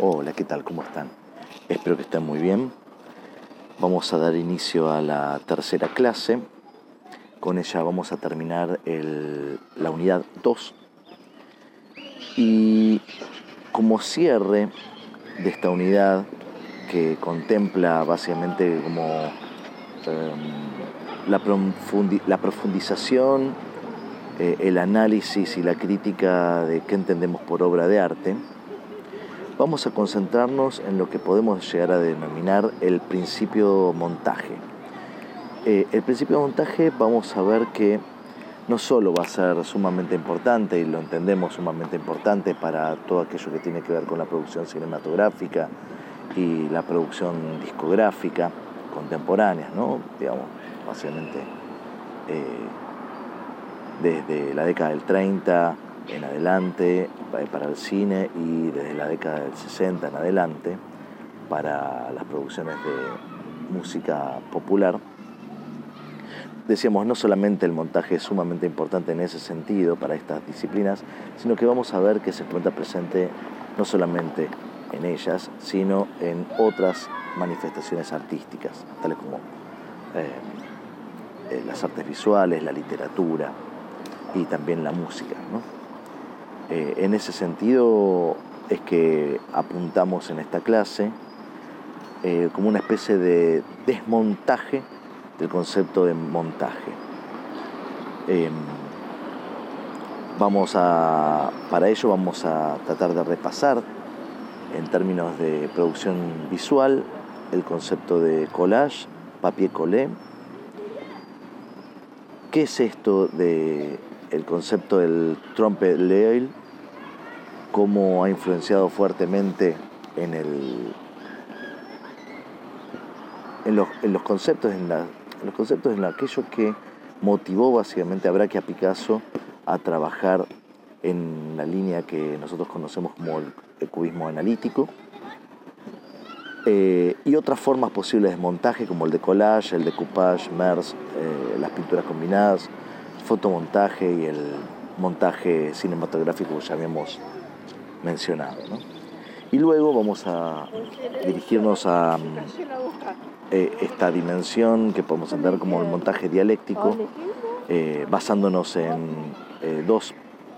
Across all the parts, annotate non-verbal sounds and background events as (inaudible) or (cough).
Hola, ¿qué tal? ¿Cómo están? Espero que estén muy bien. Vamos a dar inicio a la tercera clase. Con ella vamos a terminar la unidad 2. Y como cierre de esta unidad que contempla básicamente como em, la, profundización, eh, el análisis y la crítica de qué entendemos por obra de arte, vamos a concentrarnos en lo que podemos llegar a denominar el principio montaje. Eh, el principio montaje vamos a ver que no solo va a ser sumamente importante, y lo entendemos sumamente importante para todo aquello que tiene que ver con la producción cinematográfica y la producción discográfica contemporánea, ¿no? digamos, básicamente eh, desde la década del 30 en adelante para el cine y desde la década del 60 en adelante para las producciones de música popular. Decíamos, no solamente el montaje es sumamente importante en ese sentido para estas disciplinas, sino que vamos a ver que se encuentra presente no solamente en ellas, sino en otras manifestaciones artísticas, tales como eh, eh, las artes visuales, la literatura y también la música. Eh, en ese sentido es que apuntamos en esta clase eh, como una especie de desmontaje del concepto de montaje. Em, vamos a, para ello vamos a tratar de repasar en términos de producción visual el concepto de collage, papier collé. ¿Qué es esto de el concepto del trumpet l'oeil, cómo ha influenciado fuertemente en, los, conceptos, en, los conceptos, en aquello que motivó básicamente a Braque a Picasso a trabajar en la línea que nosotros conocemos como el, cubismo analítico. Eh, y otras formas posibles de montaje como el de collage, el de coupage, MERS, eh, las pinturas combinadas, fotomontaje y el montaje cinematográfico que ya mencionado. Y luego vamos a dirigirnos a eh, esta dimensión que podemos entender como el montaje dialéctico, eh, basándonos en eh, dos,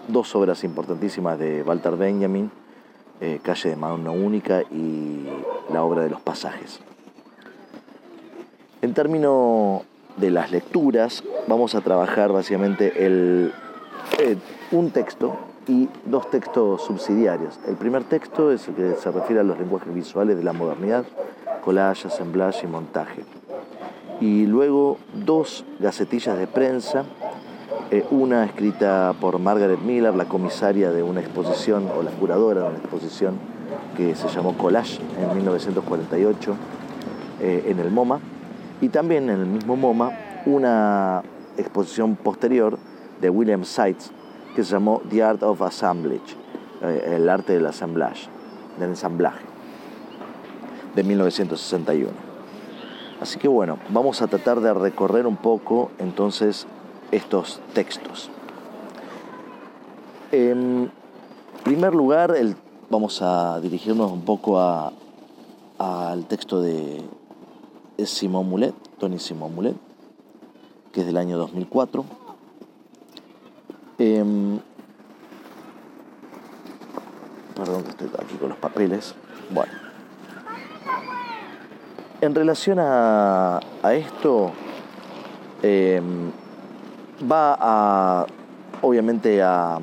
dos, obras importantísimas de Walter Benjamin, Calle de Mano Única y la obra de los pasajes. En términos de las lecturas vamos a trabajar básicamente el, un texto y dos textos subsidiarios. El primer texto es el que se refiere a los lenguajes visuales de la modernidad, collage, assemblage y montaje. Y luego dos gacetillas de prensa, eh, una escrita por Margaret Miller, la comisaria de una exposición o la curadora de una exposición que se llamó Collage en 1948 eh, en el MoMA, y también en el mismo MoMA una exposición posterior de William Seitz que se llamó The Art of Assemblage, eh, el arte del assemblage, del ensamblaje, de 1961. Así que bueno, vamos a tratar de recorrer un poco entonces estos textos. En primer lugar, vamos a dirigirnos un poco al texto de Simón Mulet, Tony Simón Mulet, que es del año 2004. Em, perdón que estoy aquí con los papeles. Bueno. En relación a, esto, em, va a, obviamente, a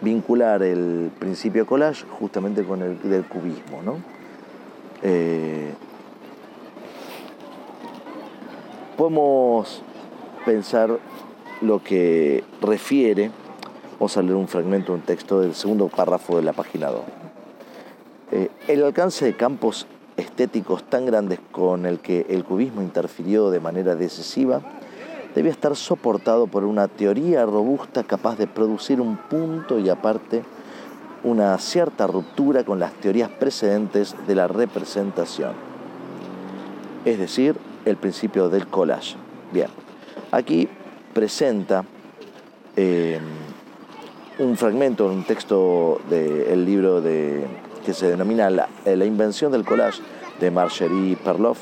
vincular el principio collage justamente con el del cubismo, ¿no? Eh, podemos pensar lo que refiere, vamos a leer un fragmento, un texto del segundo párrafo de la página 2. Eh, el alcance de campos estéticos tan grandes con el que el cubismo interfirió de manera decisiva debía estar soportado por una teoría robusta capaz de producir un punto y aparte una cierta ruptura con las teorías precedentes de la representación, es decir, el principio del collage. Bien, aquí presenta eh, un fragmento, un texto del libro de que se denomina la, la invención del collage de Marjorie Perloff.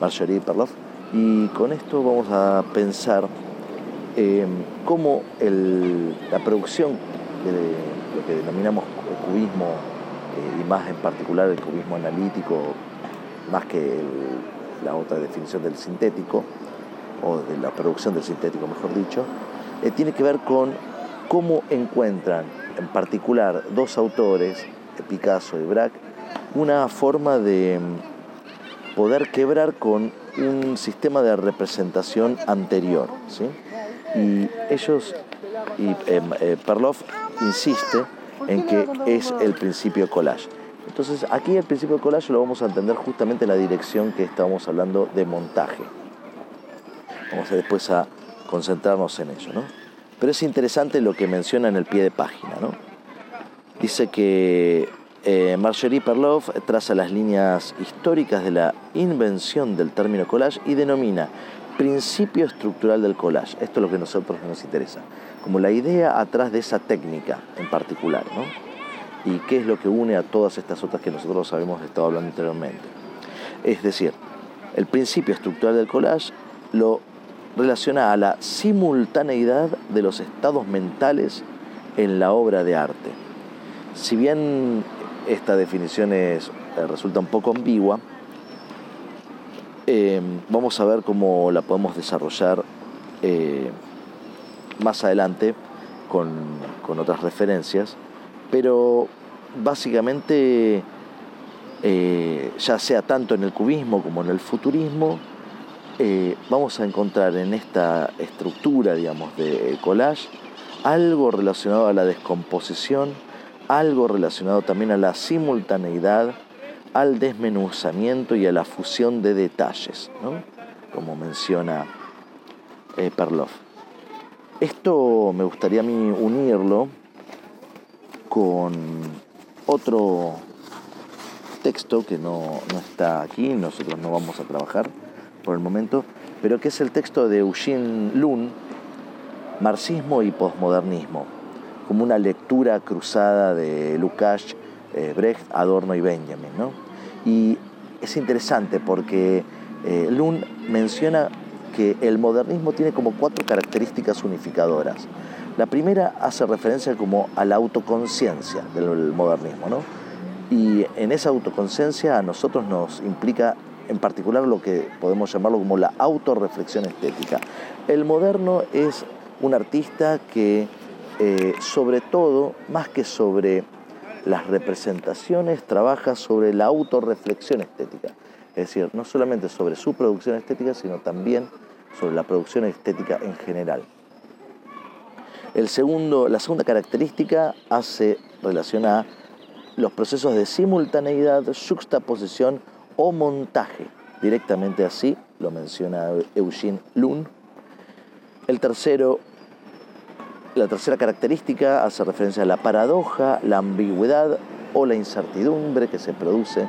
Marjorie Perloff. Y con esto vamos a pensar eh, cómo la producción de lo que denominamos cubismo, eh, y más en particular el cubismo analítico, más que la otra definición del sintético, o de la producción del sintético, mejor dicho, eh, tiene que ver con cómo encuentran en particular dos autores, Picasso y Braque, una forma de mm, poder quebrar con un sistema de representación anterior. ¿sí? Y ellos, y em, eh, Perloff insiste en que es el principio collage. Entonces aquí el principio collage lo vamos a entender justamente en la dirección que estábamos hablando de montaje. Vamos a después a concentrarnos en ello, ¿no? Pero es interesante lo que menciona en el pie de página, ¿no? Dice que eh, Marjorie Perloff traza las líneas históricas de la invención del término collage y denomina principio estructural del collage. Esto es lo que a nosotros nos interesa, como la idea atrás de esa técnica en particular, ¿no? Y qué es lo que une a todas estas otras que nosotros habíamos estado hablando anteriormente. Es decir, el principio estructural del collage lo relaciona a la simultaneidad de los estados mentales en la obra de arte. Si bien esta definición es, eh, resulta un poco ambigua. Eh, vamos a ver cómo la podemos desarrollar eh, más adelante con, con, otras referencias, pero básicamente ya sea tanto en el cubismo como en el futurismo, vamos a encontrar en esta estructura, digamos, de collage algo relacionado a la descomposición, algo relacionado también a la simultaneidad, al desmenuzamiento y a la fusión de detalles, como menciona eh, Perloff. Esto me gustaría a mí unirlo con otro texto que no, no, está aquí, nosotros no vamos a trabajar por el momento, pero que es el texto de Eugene Lun, Marxismo y Posmodernismo como una lectura cruzada de Lukács, eh, Brecht, Adorno y Benjamin. ¿no? Y es interesante porque eh, Lund menciona que el modernismo tiene como cuatro características unificadoras. La primera hace referencia como a la autoconciencia del modernismo, ¿no? Y en esa autoconciencia a nosotros nos implica en particular lo que podemos llamarlo como la autorreflexión estética. El moderno es un artista que eh, sobre todo, más que sobre las representaciones, trabaja sobre la autorreflexión estética. Es decir, no solamente sobre su producción estética, sino también sobre la producción estética en general. El segundo, la segunda característica hace relación a los procesos de simultaneidad, juxtaposición o montaje. Directamente así lo menciona Eugene Lund. El tercero la tercera característica hace referencia a la paradoja, la ambigüedad o la incertidumbre que se produce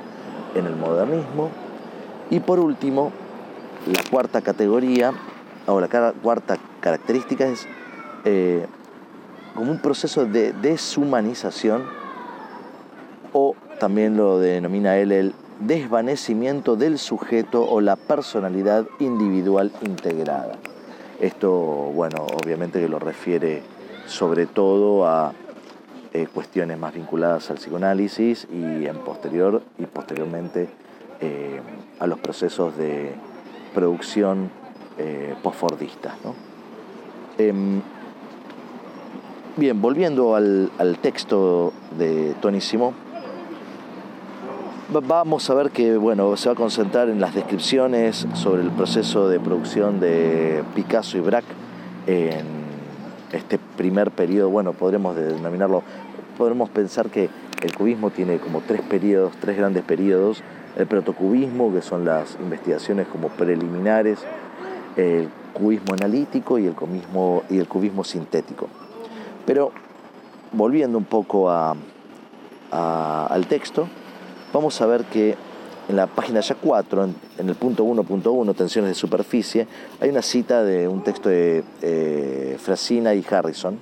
en el modernismo. Y por último, la cuarta categoría o la cuarta característica es eh, como un proceso de deshumanización o también lo denomina él el desvanecimiento del sujeto o la personalidad individual integrada. Esto, bueno, obviamente que lo refiere sobre todo a eh, cuestiones más vinculadas al psicoanálisis y en posterior y posteriormente eh, a los procesos de producción eh, postfordistas. Em, bien, volviendo al, texto de Tony vamos a ver que bueno, se va a concentrar en las descripciones sobre el proceso de producción de Picasso y Braque en este primer periodo, bueno, podremos denominarlo, podremos pensar que el cubismo tiene como tres periodos, tres grandes periodos, el protocubismo, que son las investigaciones como preliminares, el cubismo analítico y el cubismo, y el cubismo sintético. Pero volviendo un poco a, al texto, vamos a ver que en la página ya 4, en, el punto 1.1, tensiones de superficie, hay una cita de un texto de eh, Frasina y Harrison,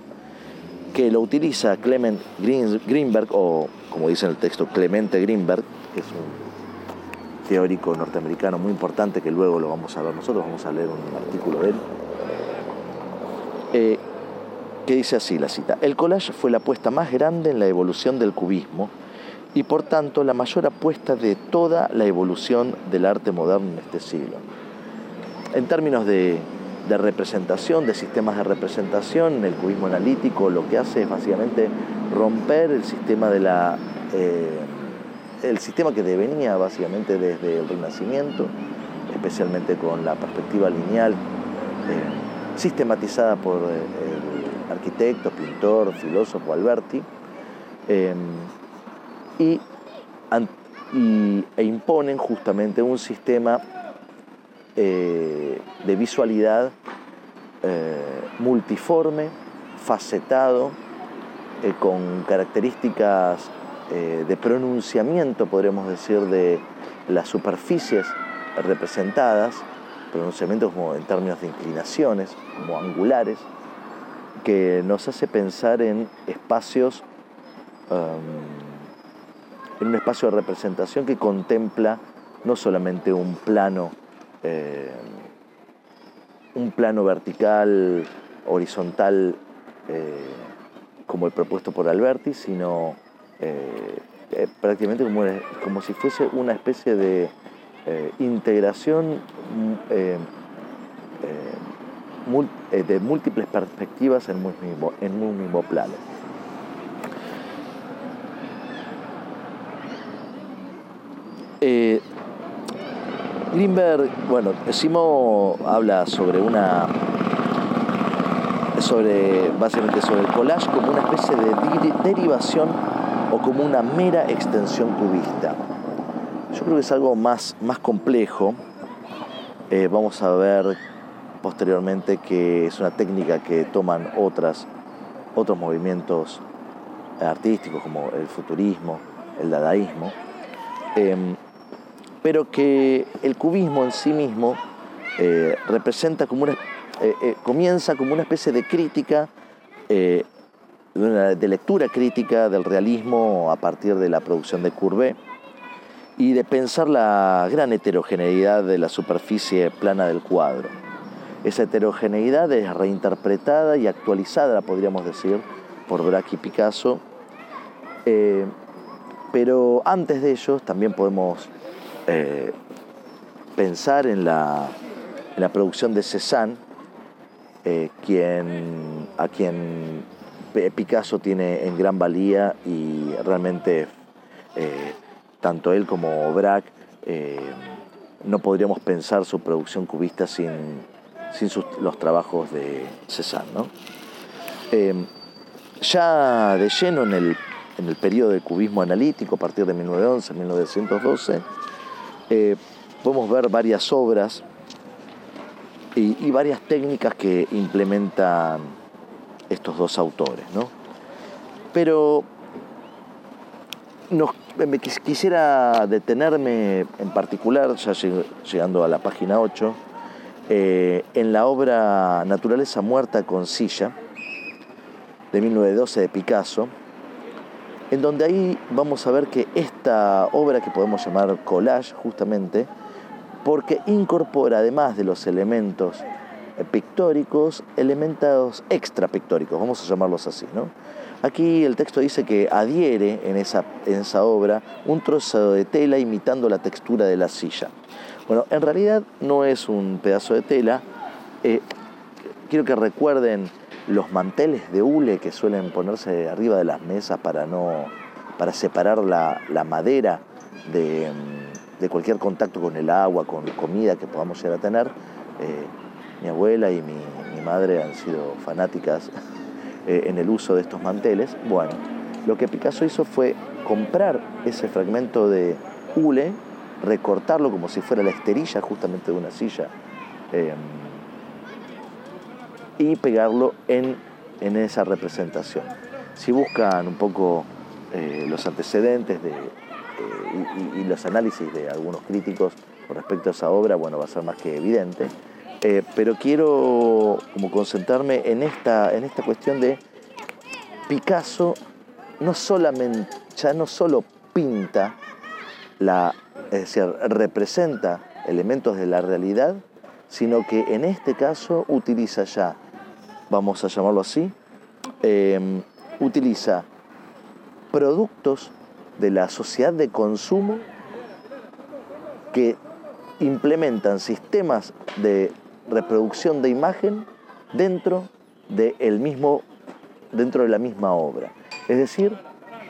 que lo utiliza Clement Greenberg, o como dice en el texto, Clemente Greenberg, que es un teórico norteamericano muy importante que luego lo vamos a ver nosotros, vamos a leer un artículo de él, eh, que dice así la cita, el collage fue la apuesta más grande en la evolución del cubismo y por tanto la mayor apuesta de toda la evolución del arte moderno en este siglo. En términos de, representación, de sistemas de representación, el cubismo analítico lo que hace es básicamente romper el sistema de la... Eh, el sistema que devenía básicamente desde el Renacimiento, especialmente con la perspectiva lineal, eh, sistematizada por eh, el arquitecto, pintor, filósofo Alberti, e imponen justamente un sistema eh, de visualidad eh, multiforme, facetado, eh, con características de pronunciamiento, podríamos decir, de las superficies representadas, pronunciamientos como en términos de inclinaciones, como angulares, que nos hace pensar en espacios um, en un espacio de representación que contempla no solamente un plano, eh, un plano vertical, horizontal, eh, como el propuesto por Alberti, sino eh, prácticamente como, como, si fuese una especie de integración de múltiples perspectivas en mismo, en un mismo plano. Greenberg, bueno, Simo habla sobre una. sobre. básicamente sobre el collage como una especie de derivación o como una mera extensión cubista. Yo creo que es algo más, más complejo. Eh, vamos a ver posteriormente que es una técnica que toman otras, otros movimientos artísticos como el futurismo, el dadaísmo. Em, pero que el cubismo en sí mismo eh, representa como una, eh, eh, comienza como una especie de crítica, de lectura crítica del realismo a partir de la producción de Courbet y de pensar la gran heterogeneidad de la superficie plana del cuadro. Esa heterogeneidad es reinterpretada y actualizada, podríamos decir, por Braque y Picasso. pero antes de ellos también podemos eh, pensar en la, producción de Cézanne, eh, quien, a quien Picasso tiene en gran valía y realmente eh, tanto él como Braque no podríamos pensar su producción cubista sin, sin los trabajos de Cézanne. ya de lleno en el, en el periodo del cubismo analítico, a partir de 1911-1912, eh, podemos ver varias obras y, varias técnicas que implementan estos dos autores. ¿no? Pero me quisiera detenerme en particular, ya llegando a la página 8, eh, en la obra Naturaleza Muerta con Silla, de 1912 de Picasso, en donde ahí vamos a ver que esta obra que podemos llamar collage justamente, porque incorpora además de los elementos eh, pictóricos, elementos extra pictóricos, vamos a llamarlos así. ¿no? Aquí el texto dice que adhiere en esa, obra un trozo de tela imitando la textura de la silla. Bueno, en realidad no es un pedazo de tela. Eh, quiero que recuerden los manteles de hule que suelen ponerse arriba de las mesas para no para separar la, madera de, cualquier contacto con el agua, con comida que podamos llegar a tener. Eh, mi abuela y mi, madre han sido fanáticas (laughs) eh, en el uso de estos manteles. Bueno, lo que Picasso hizo fue comprar ese fragmento de hule, recortarlo como si fuera la esterilla justamente de una silla. Eh, y pegarlo en, esa representación. Si buscan un poco eh, los antecedentes de, eh, y, los análisis de algunos críticos con respecto a esa obra, bueno, va a ser más que evidente. Eh, pero quiero como concentrarme en esta, en esta cuestión de Picasso no solamente, ya no solo pinta, la, es decir, representa elementos de la realidad, sino que en este caso utiliza ya, vamos a llamarlo así, em, utiliza productos de la sociedad de consumo que implementan sistemas de reproducción de imagen dentro de, mismo, dentro de la misma obra. Es decir,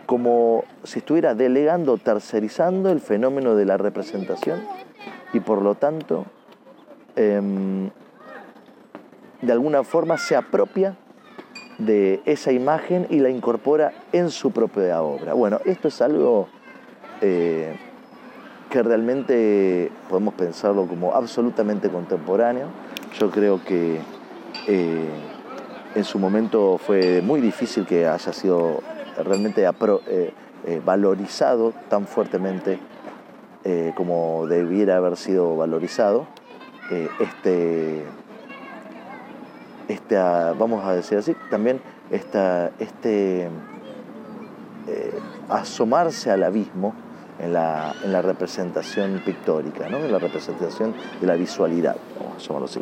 como si estuviera delegando, tercerizando el fenómeno de la representación y por lo tanto em, de alguna forma se apropia de esa imagen y la incorpora en su propia obra. Bueno, esto es algo eh, que realmente podemos pensarlo como absolutamente contemporáneo. Yo creo que eh, en su momento fue muy difícil que haya sido realmente eh, valorizado tan fuertemente como debiera haber sido valorizado este vamos a decir así, también esta, este eh, asomarse al abismo en la, representación pictórica, en la representación de la visualidad, vamos a así.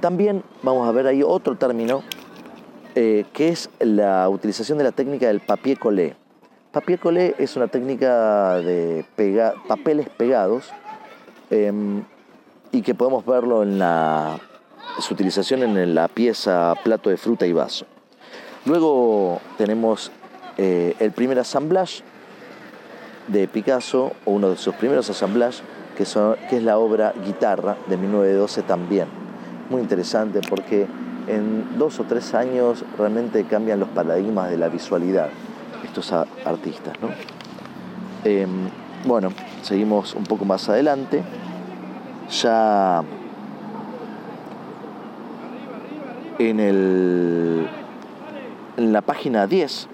También vamos a ver ahí otro término eh, que es la utilización de la técnica del papier collé. Papier collé es una técnica de papeles pegados em, y que podemos verlo en la, su utilización en la pieza plato de fruta y vaso. Luego tenemos eh, el primer assemblage de Picasso, o uno de sus primeros assemblages, que, que es la obra Guitarra de 1912 también. Muy interesante porque en dos o tres años realmente cambian los paradigmas de la visualidad estos artistas. Em, bueno, seguimos un poco más adelante. Ya en, el, en la página 10,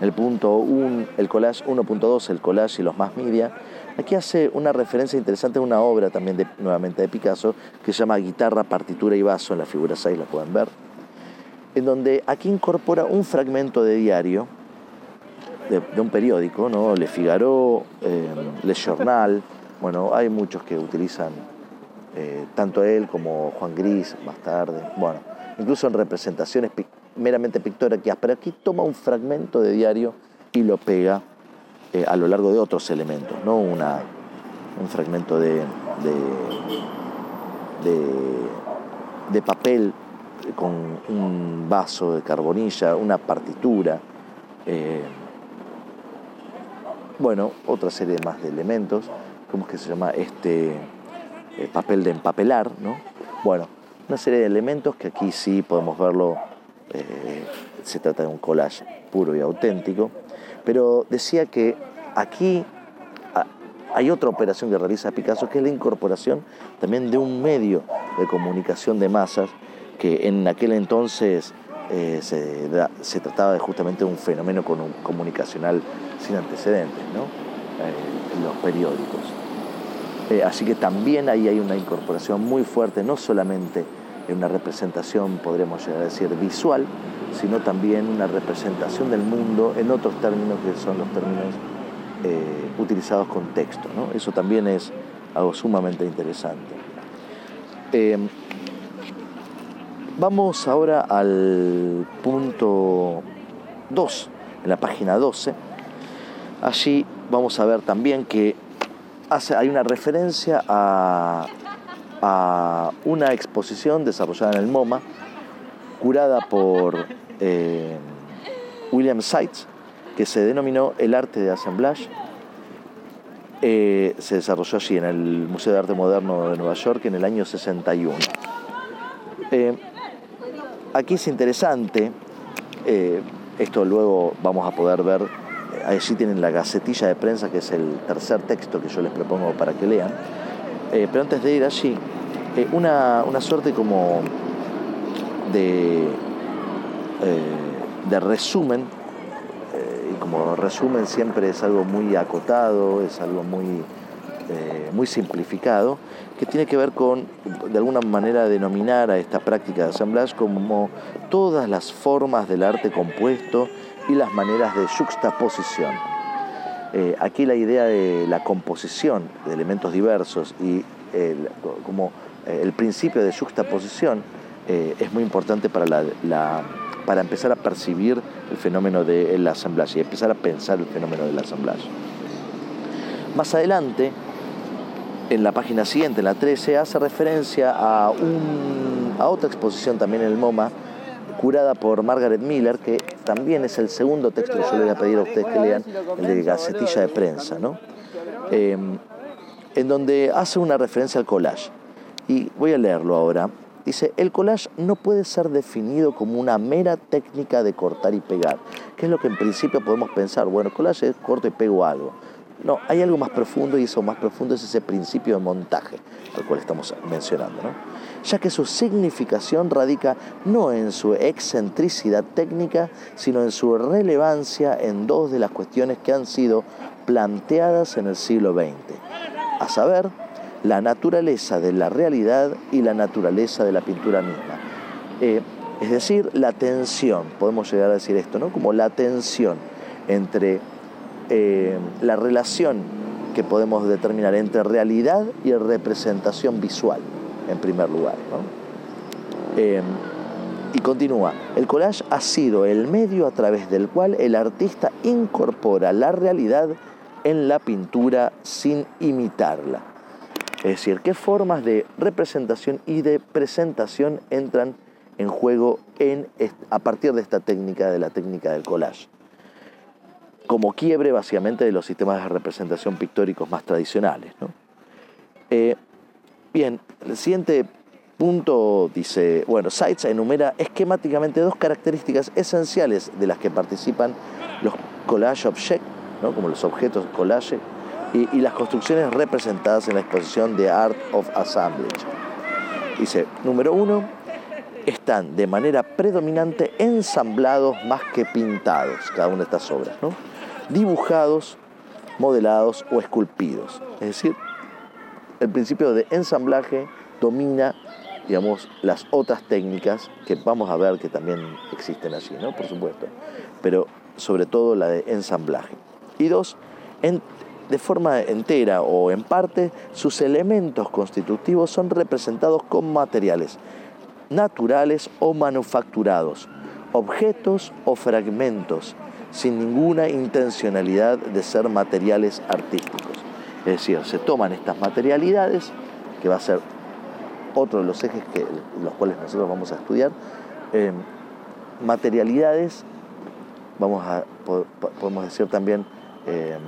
el punto 1, el collage 1.2, el collage y los más media, aquí hace una referencia interesante a una obra también de, nuevamente de Picasso que se llama Guitarra, Partitura y Vaso, en la figura 6 la pueden ver, en donde aquí incorpora un fragmento de diario de, un periódico, ¿no? Le Figaro, eh, Le Journal, bueno, hay muchos que utilizan eh, tanto él como Juan Gris más tarde, bueno, incluso en representaciones meramente pictóricas, pero aquí toma un fragmento de diario y lo pega eh, a lo largo de otros elementos, ¿no? Una, un fragmento de, papel con un vaso de carbonilla, una partitura, eh, bueno, otra serie más de elementos, ¿cómo es que se llama? Este eh, papel de empapelar, ¿no? Bueno, una serie de elementos que aquí sí podemos verlo, eh, se trata de un collage puro y auténtico, pero decía que aquí hay otra operación que realiza Picasso, que es la incorporación también de un medio de comunicación de masas, que en aquel entonces eh, se, trataba de justamente un fenómeno comunicacional sin antecedentes, ¿no? Eh, los periódicos. así que también ahí hay una incorporación muy fuerte, no solamente en una representación, podríamos llegar a decir, visual, sino también una representación del mundo en otros términos que son los términos eh, utilizados con texto. Eso también es algo sumamente interesante. Em, vamos ahora al punto 2, en la página 12. Allí vamos a ver también que hay una referencia a a una exposición desarrollada en el MoMA, curada por eh, William Seitz, que se denominó El arte de assemblage. Eh, se desarrolló allí en el Museo de Arte Moderno de Nueva York en el año 61. Eh, aquí es interesante, esto luego vamos a poder ver, allí tienen la gacetilla de prensa, que es el tercer texto que yo les propongo para que lean eh, pero antes de ir allí, eh, una, suerte como de, eh, de resumen, y como resumen siempre es algo muy acotado, es algo muy muy simplificado, que tiene que ver con, de alguna manera, denominar a esta práctica de assemblage como todas las formas del arte compuesto y las maneras de juxtaposición. Eh, aquí la idea de la composición de elementos diversos y como eh, el principio de juxtaposición es muy importante para, la, para empezar a percibir el fenómeno del assemblage y empezar a pensar el fenómeno del assemblage. Más adelante, en la página siguiente, en la 13, hace referencia a, a otra exposición también en el MoMA, curada por Margaret Miller, que también es el segundo texto que yo le voy a pedir a ustedes que lean, el de Gacetilla de Prensa, ¿no? Em, en donde hace una referencia al collage. Y voy a leerlo ahora. Dice, el collage no puede ser definido como una mera técnica de cortar y pegar, que es lo que en principio podemos pensar, bueno, collage es corto y pego algo. No, hay algo más profundo y eso más profundo es ese principio de montaje al cual estamos mencionando, ¿no? Ya que su significación radica no en su excentricidad técnica, sino en su relevancia en dos de las cuestiones que han sido planteadas en el siglo XX, a saber, la naturaleza de la realidad y la naturaleza de la pintura misma. Eh, es decir, la tensión, podemos llegar a decir esto, ¿no? Como la tensión entre eh, la relación que podemos determinar entre realidad y representación visual, en primer lugar. Eh, y continúa, el collage ha sido el medio a través del cual el artista incorpora la realidad en la pintura sin imitarla. Es decir, qué formas de representación y de presentación entran en juego en, a partir de esta técnica, de la técnica del collage como quiebre básicamente de los sistemas de representación pictóricos más tradicionales. Eh, bien, el siguiente punto dice, bueno, Seitz enumera esquemáticamente dos características esenciales de las que participan los collage objects, ¿no? como los objetos collage, y, y, las construcciones representadas en la exposición de Art of Assemblage. Dice, número uno, están de manera predominante ensamblados más que pintados, cada una de estas obras. ¿no? dibujados, modelados o esculpidos. Es decir, el principio de ensamblaje domina, digamos, las otras técnicas que vamos a ver que también existen allí, ¿no? Por supuesto. Pero sobre todo la de ensamblaje. Y dos, de forma entera o en parte, sus elementos constitutivos son representados con materiales naturales o manufacturados, objetos o fragmentos sin ninguna intencionalidad de ser materiales artísticos. Es decir, se toman estas materialidades, que va a ser otro de los ejes que, los cuales nosotros vamos a estudiar, eh, materialidades, vamos a, podemos decir también eh,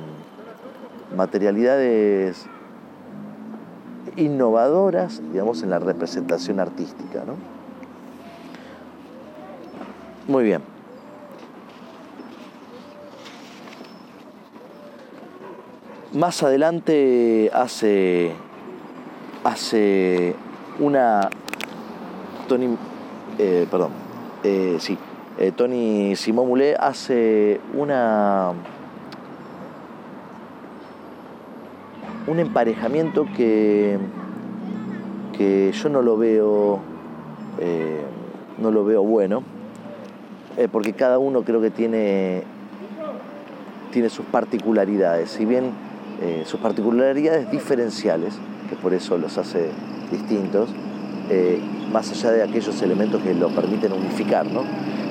materialidades innovadoras, digamos, en la representación artística. ¿no? Muy bien. Más adelante hace, hace una... Tony, eh, perdón, eh, sí, eh, Tony Simón hace una... un emparejamiento que, que yo no lo veo no lo veo bueno porque cada uno creo que tiene tiene sus particularidades. Si bien eh, sus particularidades diferenciales, que por eso los hace distintos, eh, más allá de aquellos elementos que lo permiten unificar, ¿no?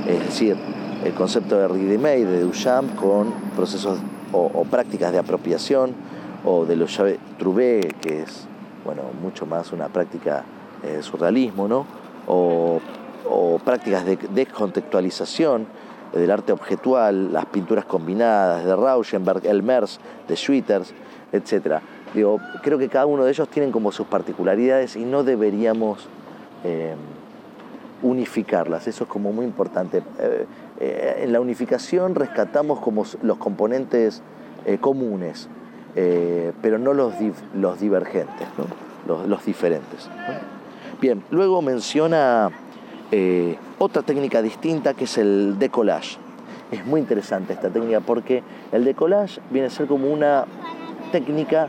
Es decir, el concepto de ready-made de Duchamp con procesos o, prácticas de apropiación, o de los Trouvé, que es bueno, mucho más una práctica de surrealismo, ¿no? o, o prácticas de descontextualización del arte objetual, las pinturas combinadas de Rauschenberg, Elmers, de Schwitters, etc. Digo, creo que cada uno de ellos tienen como sus particularidades y no deberíamos eh, unificarlas. Eso es como muy importante. Eh, eh, en la unificación rescatamos como los componentes comunes, pero no los, los divergentes, los, los, diferentes. Bien, luego menciona eh, otra técnica distinta que es el decollage. Es muy interesante esta técnica porque el decollage viene a ser como una técnica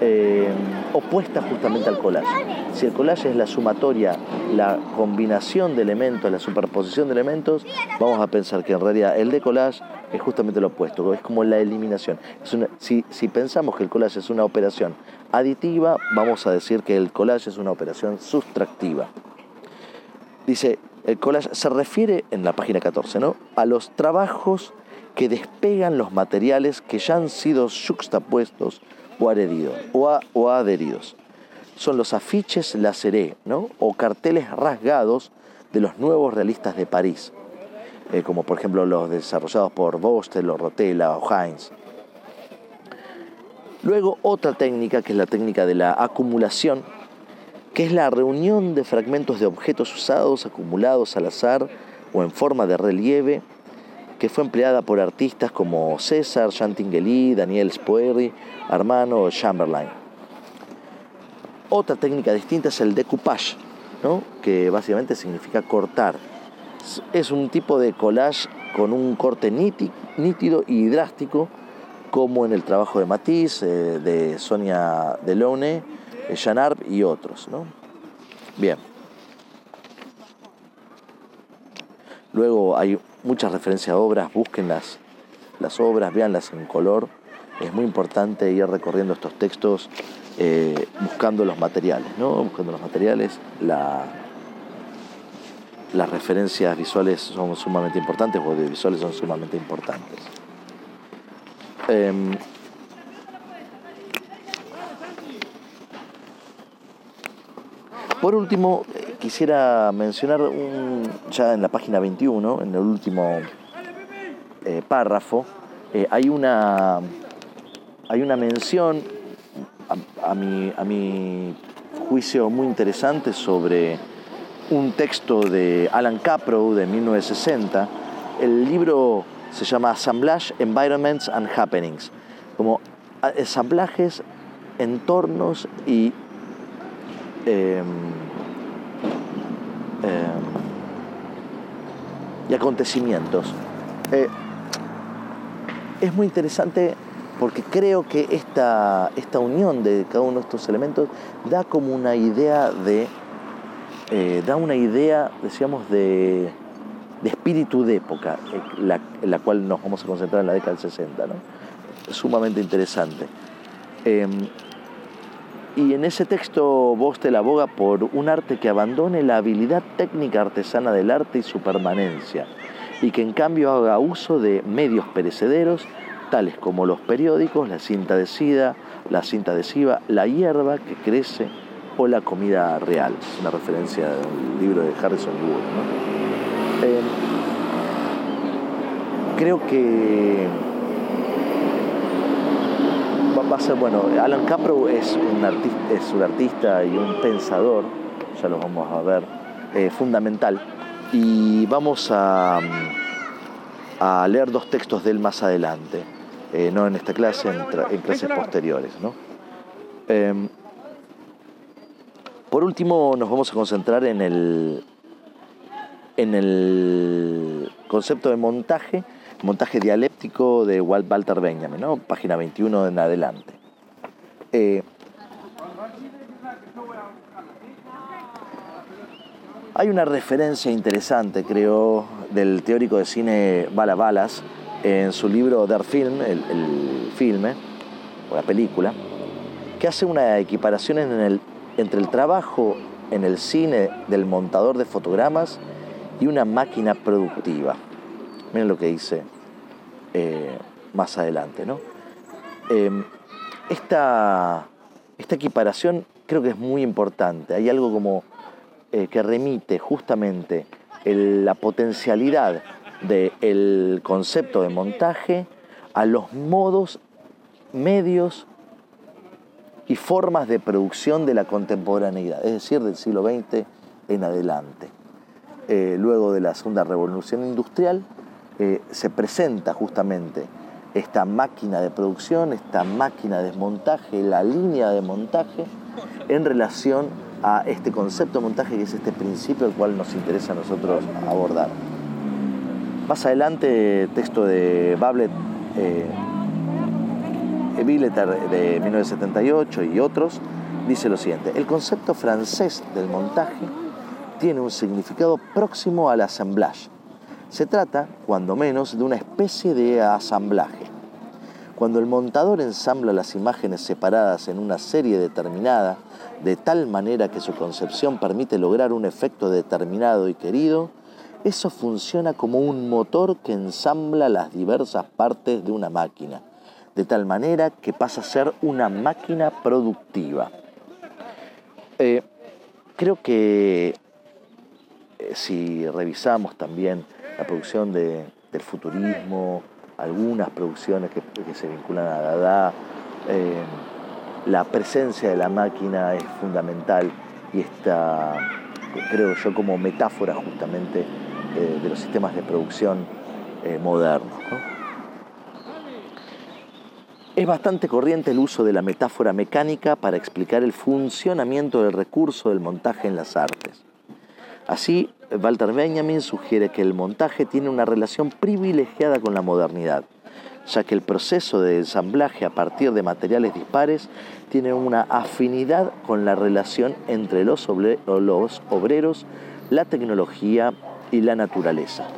eh, opuesta justamente al collage. Si el collage es la sumatoria, la combinación de elementos, la superposición de elementos, vamos a pensar que en realidad el decollage es justamente lo opuesto, es como la eliminación. si, si pensamos que el collage es una operación aditiva, vamos a decir que el collage es una operación sustractiva. Dice, el collage se refiere en la página 14, ¿no? A los trabajos que despegan los materiales que ya han sido juxtapuestos o adheridos. O, adheridos. Son los afiches laceré, ¿no? O carteles rasgados de los nuevos realistas de París, eh, como por ejemplo los desarrollados por Bostel o Rotella o Heinz. Luego otra técnica que es la técnica de la acumulación, es la reunión de fragmentos de objetos usados, acumulados al azar o en forma de relieve, que fue empleada por artistas como César, Chantinguely, Daniel Spoerri, Armano o Chamberlain. Otra técnica distinta es el decoupage, ¿no? que básicamente significa cortar. Es un tipo de collage con un corte nítido y drástico, como en el trabajo de Matisse, eh, de Sonia Delaunay, Jean Arp y otros. ¿no? Bien. Luego hay muchas referencias a obras, busquen las, las obras, véanlas en color. Es muy importante ir recorriendo estos textos eh, buscando los materiales, ¿no? Buscando los materiales. La, las referencias visuales son sumamente importantes, o audiovisuales son sumamente importantes. Em, por último, quisiera mencionar ya en la página 21, en el último eh, párrafo, eh, hay, una, hay una mención, a, mi, a mi juicio muy interesante, sobre un texto de Alan Caprow de 1960. El libro se llama Assemblage, Environments and Happenings, como ensamblajes, entornos y eh, y acontecimientos. Eh, es muy interesante porque creo que esta, esta unión de cada uno de estos elementos da como una idea de, eh, da una idea, decíamos, de, de espíritu de época, la, en la cual nos vamos a concentrar en la década del 60. ¿no? Sumamente interesante. Y en ese texto Bostel aboga por un arte que abandone la habilidad técnica artesana del arte y su permanencia, y que en cambio haga uso de medios perecederos, tales como los periódicos, la cinta adhesiva, la cinta adhesiva, la hierba que crece o la comida real. Una referencia un libro de Harrison Wood. Eh, creo que va a ser, bueno, Alan Capro es un, artista, es un artista y un pensador, ya lo vamos a ver, eh, fundamental. Y vamos a, a, leer dos textos de él más adelante, eh, no en esta clase, en, clases posteriores. Em, por último, nos vamos a concentrar en el, en el concepto de montaje montaje dialéctico de Walt Walter Benjamin, ¿no? página 21 en adelante. Eh, hay una referencia interesante, creo, del teórico de cine Bala Balas en su libro Der Film, el, filme, o la película, que hace una equiparación entre el trabajo en el cine del montador de fotogramas y una máquina productiva. Miren lo que dice eh, más adelante. ¿no? Em, esta, esta, equiparación creo que es muy importante. Hay algo como eh, que remite justamente la potencialidad del concepto de montaje a los modos, medios y formas de producción de la contemporaneidad, es decir, del siglo XX en adelante. Eh, luego de la segunda revolución industrial, se presenta justamente esta máquina de producción, esta máquina de desmontaje, la línea de montaje en relación a este concepto de montaje que es este principio el cual nos interesa a nosotros abordar. Más adelante, texto de Bablet, eh, de 1978 y otros, dice lo siguiente, el concepto francés del montaje tiene un significado próximo al assemblage. Se trata, cuando menos, de una especie de asamblaje. Cuando el montador ensambla las imágenes separadas en una serie determinada, de tal manera que su concepción permite lograr un efecto determinado y querido, eso funciona como un motor que ensambla las diversas partes de una máquina, de tal manera que pasa a ser una máquina productiva. Eh, creo que eh, si revisamos también la producción del futurismo, algunas producciones que, se vinculan a Dada, eh, la presencia de la máquina es fundamental y está, creo yo, como metáfora justamente eh, de los sistemas de producción eh, modernos. Es bastante corriente el uso de la metáfora mecánica para explicar el funcionamiento del recurso del montaje en las artes. Así, Walter Benjamin sugiere que el montaje tiene una relación privilegiada con la modernidad, ya que el proceso de ensamblaje a partir de materiales dispares tiene una afinidad con la relación entre los, obreros, la tecnología y la naturaleza.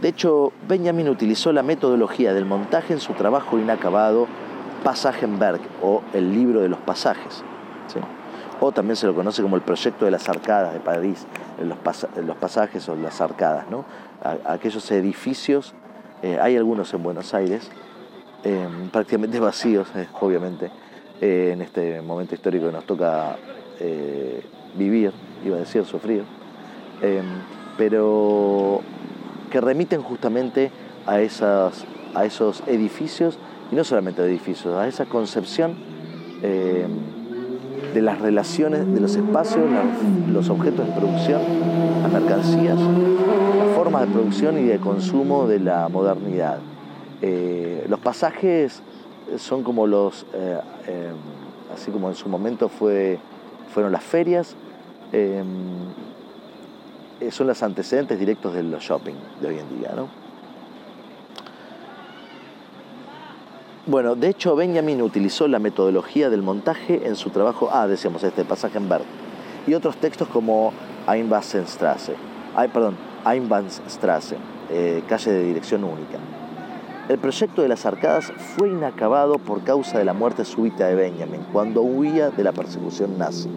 De hecho, Benjamin utilizó la metodología del montaje en su trabajo inacabado Passagenberg o el libro de los pasajes. O también se lo conoce como el proyecto de las arcadas de París, los, los pasajes o las arcadas. ¿no? aquellos edificios, eh, hay algunos en Buenos Aires, em, prácticamente (laughs) vacíos, eh, obviamente, eh, en este momento histórico que nos toca vivir, iba a decir, sufrir pero que remiten justamente a, esas, a esos edificios, y no solamente edificios, a esa concepción eh, de las relaciones, de los espacios, los objetos de producción, las mercancías, las formas de producción y de consumo de la modernidad. Eh, los pasajes son como los, eh, así como en su momento fue, fueron las ferias, eh, son los antecedentes directos de los shopping de hoy en día. ¿no? Bueno, de hecho Benjamin utilizó la metodología del montaje en su trabajo, ah, decíamos este pasaje en verde, y otros textos como Einbahnstraße, ay, perdón, Einbahnstraße, eh, calle de dirección única. El proyecto de las arcadas fue inacabado por causa de la muerte súbita de Benjamin cuando huía de la persecución nazi.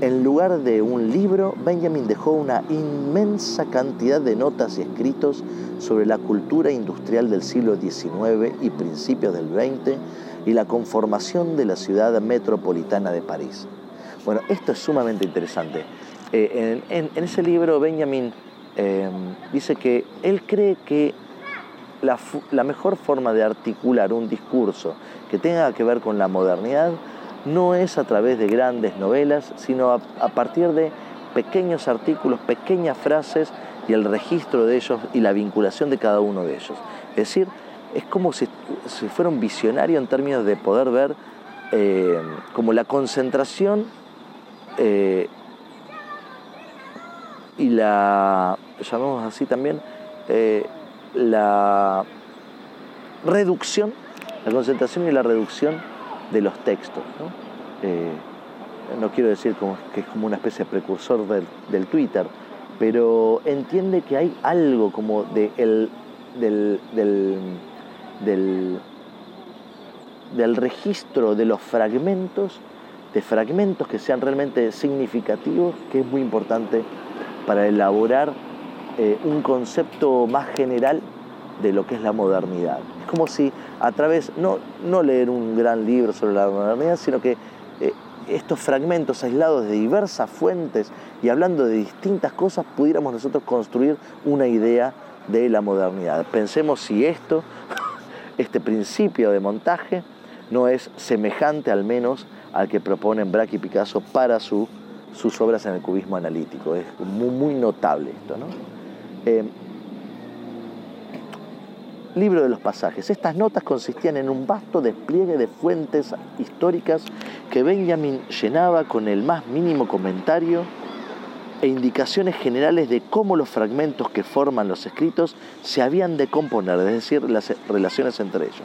En lugar de un libro, Benjamin dejó una inmensa cantidad de notas y escritos sobre la cultura industrial del siglo XIX y principios del XX y la conformación de la ciudad metropolitana de París. Bueno, esto es sumamente interesante. Eh, en, ese libro Benjamin em, dice que él cree que la, la mejor forma de articular un discurso que tenga que ver con la modernidad no es a través de grandes novelas, sino a, partir de pequeños artículos, pequeñas frases y el registro de ellos y la vinculación de cada uno de ellos. Es decir, es como si, fuera un visionario en términos de poder ver eh, como la concentración eh, y la, llamamos así también, eh, la reducción, la concentración y la reducción de los textos. ¿no? Eh, no quiero decir que es como una especie de precursor del, Twitter, pero entiende que hay algo como de el, del, del, del, registro de los fragmentos, de fragmentos que sean realmente significativos, que es muy importante para elaborar eh, un concepto más general de lo que es la modernidad. Es como si a través, no, no leer un gran libro sobre la modernidad, sino que eh, estos fragmentos aislados de diversas fuentes y hablando de distintas cosas, pudiéramos nosotros construir una idea de la modernidad. Pensemos si esto, (laughs) este principio de montaje, no es semejante al menos al que proponen Braque y Picasso para su, sus obras en el cubismo analítico. Es muy, notable esto. ¿no? Eh, libro de los pasajes. Estas notas consistían en un vasto despliegue de fuentes históricas que Benjamin llenaba con el más mínimo comentario e indicaciones generales de cómo los fragmentos que forman los escritos se habían de componer, es decir, las relaciones entre ellos.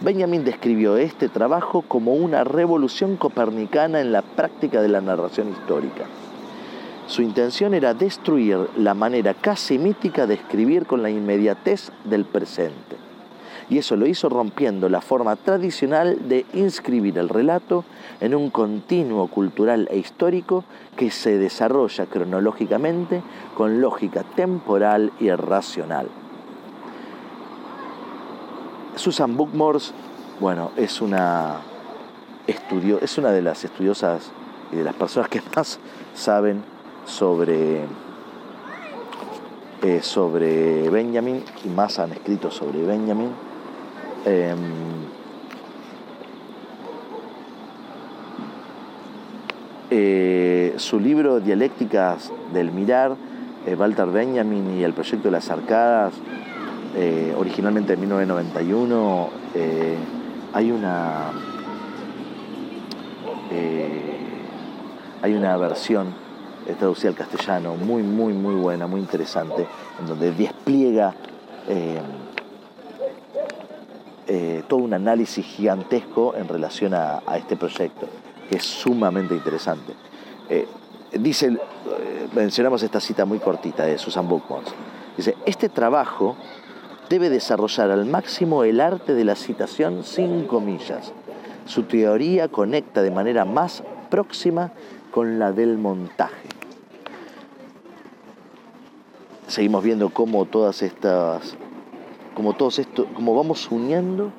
Benjamin describió este trabajo como una revolución copernicana en la práctica de la narración histórica. Su intención era destruir la manera casi mítica de escribir con la inmediatez del presente. Y eso lo hizo rompiendo la forma tradicional de inscribir el relato en un continuo cultural e histórico que se desarrolla cronológicamente con lógica temporal y racional. Susan Bookmores, bueno, es una, estudio, es una de las estudiosas y de las personas que (laughs) más saben sobre, eh, sobre Benjamin y más han escrito sobre Benjamin. Em, eh, su libro Dialécticas del Mirar, eh, Walter Benjamin y el proyecto de las arcadas, originalmente en 1991, hay una hay una versión traducida al castellano, muy, muy, muy buena, muy interesante, en donde despliega eh, eh, todo un análisis gigantesco en relación a, este proyecto, que es sumamente interesante. Eh, dice, mencionamos esta cita muy cortita de Susan Bookmans, dice, este trabajo debe desarrollar al máximo el arte de la citación sin comillas. Su teoría conecta de manera más próxima con la del montaje seguimos viendo cómo todas estas, como todos esto, como vamos uniendo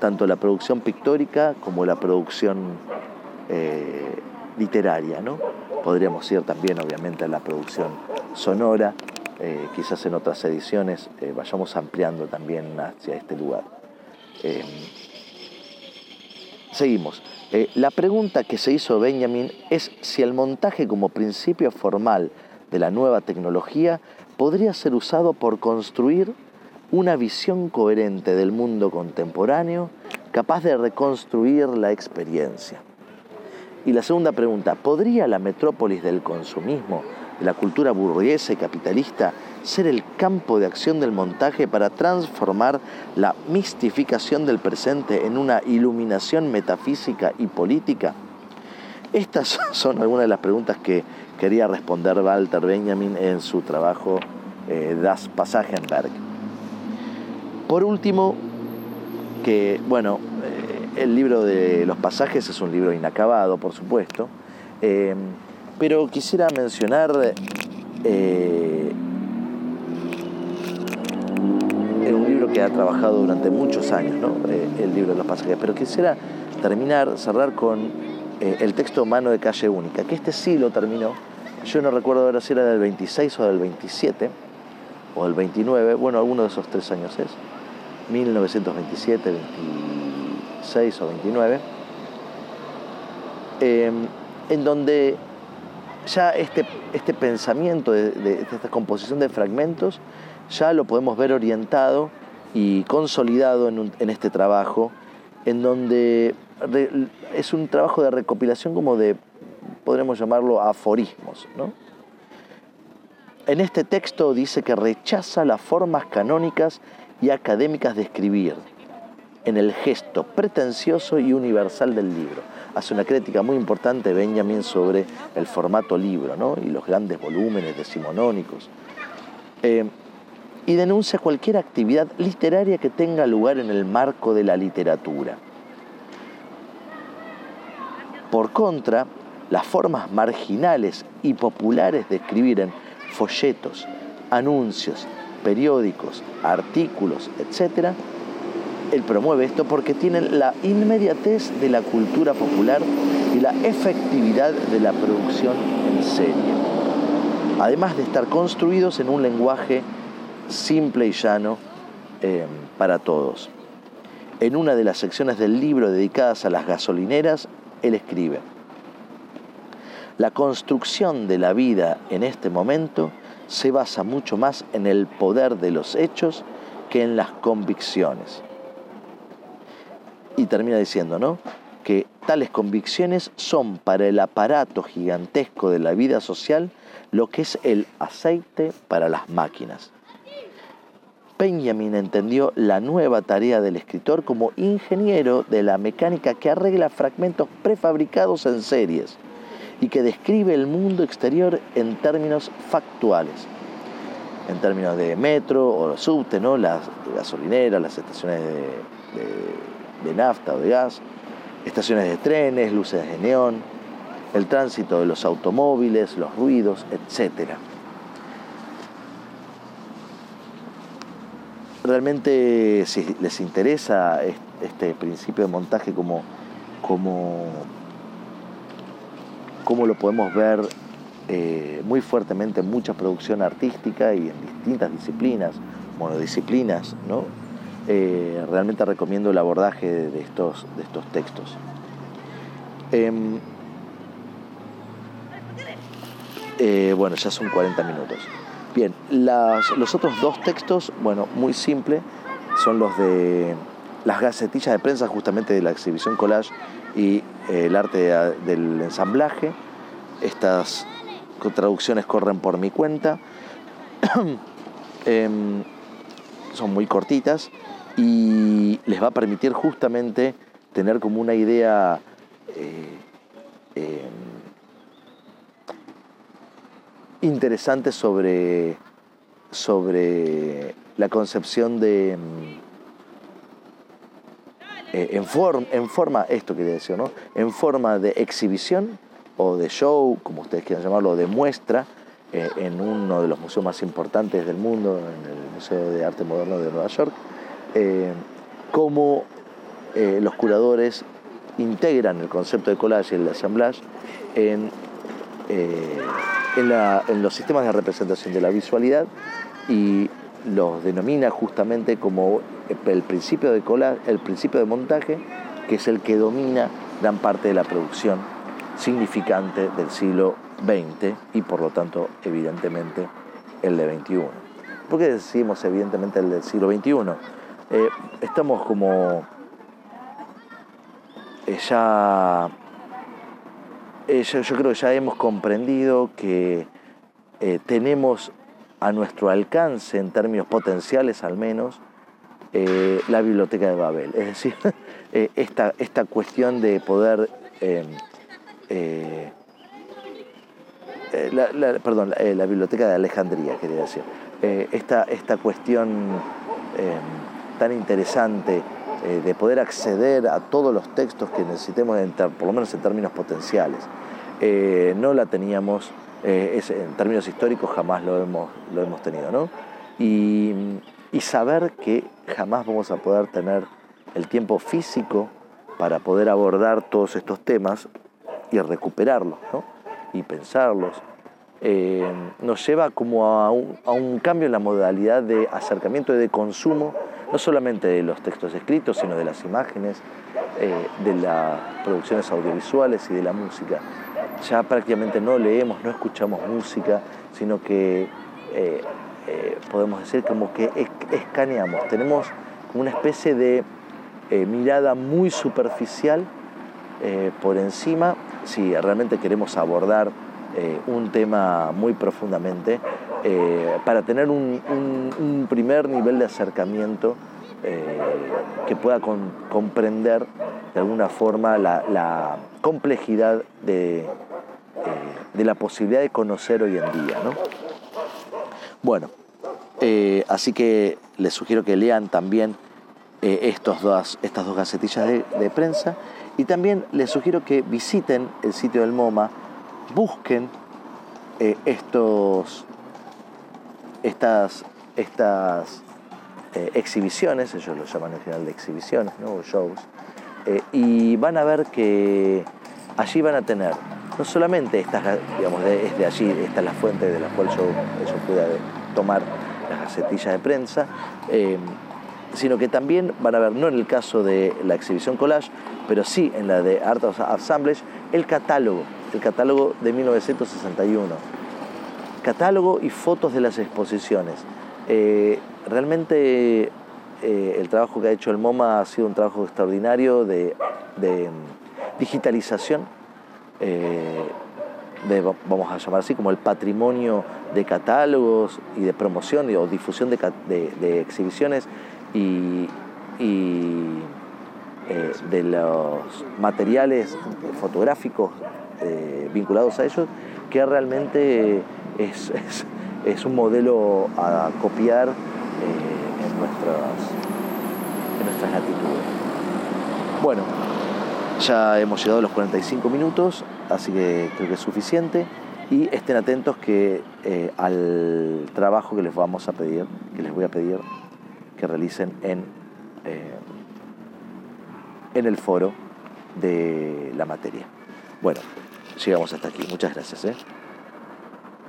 tanto la producción pictórica como la producción eh, literaria, ¿no? Podríamos ir también, obviamente, a la producción sonora, eh, quizás en otras ediciones eh, vayamos ampliando también hacia este lugar. seguimos. La pregunta que se hizo Benjamin es si el montaje como principio formal de la nueva tecnología podría ser usado por construir una visión coherente del mundo contemporáneo capaz de reconstruir la experiencia. Y la segunda pregunta, ¿podría la metrópolis del consumismo, la cultura burguesa y capitalista, ser el campo de acción del montaje para transformar la mistificación del presente en una iluminación metafísica y política? Estas (laughs) son algunas de las preguntas que quería responder Walter Benjamin en su trabajo eh, Das Passagenberg. Por último, que bueno, eh, el libro de los pasajes es un libro inacabado, por supuesto, eh, pero quisiera mencionar un libro que ha trabajado durante muchos años, el libro de los pasajes, pero quisiera terminar, cerrar con el texto Mano de Calle Única, que este sí lo terminó. Yo no recuerdo ahora si era del 26 o del 27, o del 29, bueno, alguno de esos tres años es, 1927, 26 o 29, em, en donde ya este, este pensamiento de, esta composición de fragmentos ya lo podemos ver orientado y consolidado en, en este trabajo, en donde es un trabajo de recopilación como de podremos llamarlo aforismos. En este texto dice que rechaza las formas canónicas y académicas de escribir, en el gesto pretencioso y universal del libro. Hace una crítica muy importante Benjamin sobre el formato libro y los grandes volúmenes decimonónicos. Eh, y denuncia cualquier actividad literaria que tenga lugar en el marco de la literatura. Por contra, las formas marginales y populares de escribir en folletos, anuncios, periódicos, artículos, etc., él promueve esto porque tienen la inmediatez de la cultura popular y la efectividad de la producción en serie, además de estar construidos en un lenguaje simple y llano eh, para todos. En una de las secciones del libro dedicadas a las gasolineras, él escribe, la construcción de la vida en este momento se basa mucho más en el poder de los hechos que en las convicciones. Y termina diciendo, ¿no? que tales convicciones son para el aparato gigantesco de la vida social lo que es el aceite para las máquinas. Benjamin entendió la nueva tarea del escritor como ingeniero de la mecánica que arregla fragmentos prefabricados en series y que describe el mundo exterior en términos factuales, en términos de metro o subte, ¿no? las gasolineras, las estaciones de, de nafta o de gas, estaciones de trenes, luces de neón, el tránsito de los automóviles, los ruidos, etc. Realmente si les interesa este principio de montaje como, como, como lo podemos ver eh, muy fuertemente en mucha producción artística y en distintas disciplinas, monodisciplinas, ¿no? Eh, realmente recomiendo el abordaje de estos, de estos textos. Em, eh, bueno, ya son 40 minutos. Bien, los otros dos textos, bueno, muy simple, son los de las gacetillas de prensa justamente de la exhibición collage y eh, el arte del ensamblaje. Estas traducciones corren por mi cuenta. (coughs) Em, son muy cortitas y les va a permitir justamente tener como una idea eh, eh, interesante sobre, sobre la concepción de... Eh, en, en, forma, esto quería decir, ¿no? En forma de exhibición o de show, como ustedes quieran llamarlo, de muestra, en uno de los museos más importantes del mundo, en el Museo de Arte Moderno de Nueva York, eh, cómo eh, los curadores integran el concepto de collage y el assemblage en, eh, en, los sistemas de representación de la visualidad y los denomina justamente como el principio de collage, el principio de montaje, que es el que domina gran parte de la producción significante del siglo XX y por lo tanto evidentemente el de XXI. ¿Por qué decimos evidentemente el del siglo XXI? Eh, estamos como eh, ya, eh, yo, creo que ya hemos comprendido que tenemos a nuestro alcance, en términos potenciales al menos, la biblioteca de Babel. Es decir, (laughs) esta, esta, cuestión de poder... perdón, la biblioteca de Alejandría, quería decir. esta, esta cuestión tan interesante eh, de poder acceder a todos los textos que necesitemos, por lo menos en términos potenciales. Eh, no la teníamos, eh, en términos históricos jamás lo hemos, lo hemos tenido, ¿no? Y, saber que jamás vamos a poder tener el tiempo físico para poder abordar todos estos temas y recuperarlos, ¿no? Y pensarlos. Nos lleva como a un, cambio en la modalidad de acercamiento y de consumo no solamente de los textos escritos, sino de las imágenes, eh, de las producciones audiovisuales y de la música. Ya prácticamente no leemos, no escuchamos música, sino que eh, eh, podemos decir como que escaneamos, tenemos una especie de mirada muy superficial por encima, si realmente queremos abordar un tema muy profundamente, eh, para tener un, primer nivel de acercamiento eh, que pueda comprender de alguna forma la, complejidad de, eh, de, la posibilidad de conocer hoy en día. Bueno, así que les sugiero que lean también estos dos, estas dos gacetillas de prensa y también les sugiero que visiten el sitio del MoMA, busquen estos estas, estas eh, exhibiciones, ellos lo llaman en general de exhibiciones ¿no? shows, eh, y van a ver que allí van a tener no solamente estas, digamos, es de allí, esta es la fuente de la cual yo, yo tomar las gacetillas de prensa, eh, sino que también van a ver, no en el caso de la exhibición collage, pero sí en la de Art of Assemblage, el catálogo, el catálogo de 1961 catálogo y fotos de las exposiciones. Eh, realmente eh, el trabajo que ha hecho el MoMA ha sido un trabajo extraordinario de, digitalización eh, de, vamos a llamar así, como el patrimonio de catálogos y de promoción o difusión de, exhibiciones y, de los materiales fotográficos eh, vinculados a ellos, que realmente es, es, un modelo a copiar en, nuestras, en nuestras latitudes. Bueno, ya hemos llegado a los 45 minutos, así que creo que es suficiente. Y estén atentos que eh, al trabajo que les vamos a pedir, que les voy a pedir que realicen en, eh, en el foro de la materia. Bueno, llegamos hasta aquí. Muchas gracias. ¿eh?